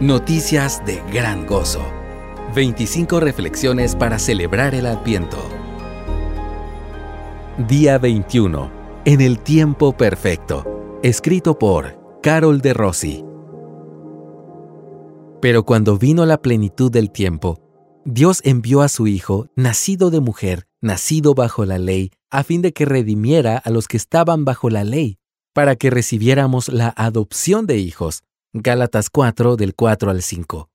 Noticias de gran gozo. 25 reflexiones para celebrar el Adviento. Día 21. En el tiempo perfecto. Escrito por Carol de Rossi. Pero cuando vino la plenitud del tiempo, Dios envió a su Hijo, nacido de mujer, nacido bajo la ley, a fin de que redimiera a los que estaban bajo la ley, para que recibiéramos la adopción de hijos. Gálatas 4 del 4 al 5.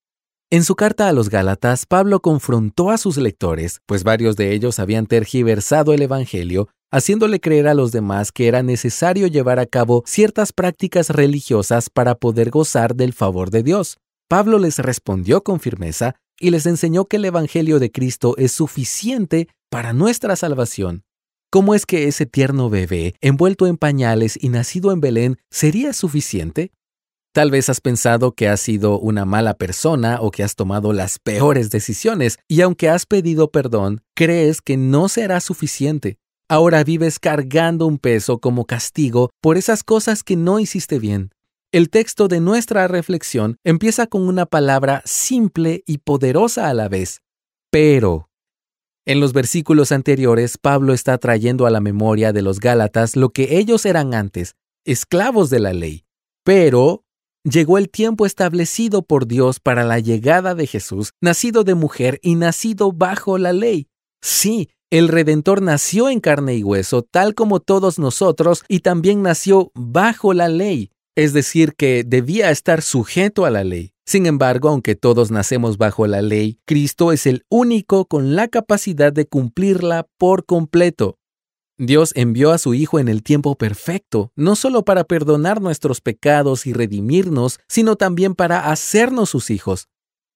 En su carta a los Gálatas, Pablo confrontó a sus lectores, pues varios de ellos habían tergiversado el Evangelio, haciéndole creer a los demás que era necesario llevar a cabo ciertas prácticas religiosas para poder gozar del favor de Dios. Pablo les respondió con firmeza y les enseñó que el Evangelio de Cristo es suficiente para nuestra salvación. ¿Cómo es que ese tierno bebé, envuelto en pañales y nacido en Belén, sería suficiente? Tal vez has pensado que has sido una mala persona o que has tomado las peores decisiones y aunque has pedido perdón, crees que no será suficiente. Ahora vives cargando un peso como castigo por esas cosas que no hiciste bien. El texto de nuestra reflexión empieza con una palabra simple y poderosa a la vez, pero. En los versículos anteriores, Pablo está trayendo a la memoria de los Gálatas lo que ellos eran antes, esclavos de la ley. Pero llegó el tiempo establecido por Dios para la llegada de Jesús, nacido de mujer y nacido bajo la ley. Sí, el Redentor nació en carne y hueso, tal como todos nosotros, y también nació bajo la ley, es decir, que debía estar sujeto a la ley. Sin embargo, aunque todos nacemos bajo la ley, Cristo es el único con la capacidad de cumplirla por completo. Dios envió a su Hijo en el tiempo perfecto, no solo para perdonar nuestros pecados y redimirnos, sino también para hacernos sus hijos.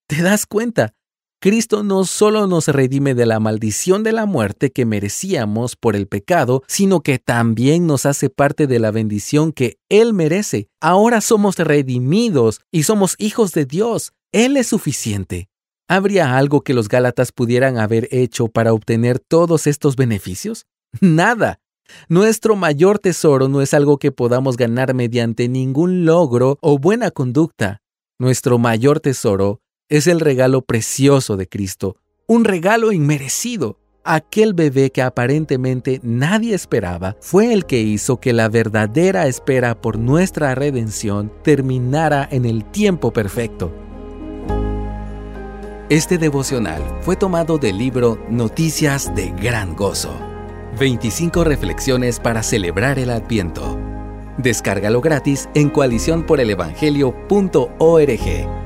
¿Te das cuenta? Cristo no solo nos redime de la maldición de la muerte que merecíamos por el pecado, sino que también nos hace parte de la bendición que Él merece. Ahora somos redimidos y somos hijos de Dios. Él es suficiente. ¿Habría algo que los Gálatas pudieran haber hecho para obtener todos estos beneficios? Nada. Nuestro mayor tesoro no es algo que podamos ganar mediante ningún logro o buena conducta. Nuestro mayor tesoro es el regalo precioso de Cristo, un regalo inmerecido. Aquel bebé que aparentemente nadie esperaba fue el que hizo que la verdadera espera por nuestra redención terminara en el tiempo perfecto. Este devocional fue tomado del libro Noticias de Gran Gozo 25 reflexiones para celebrar el Adviento. Descárgalo gratis en coaliciónporelevangelio.org.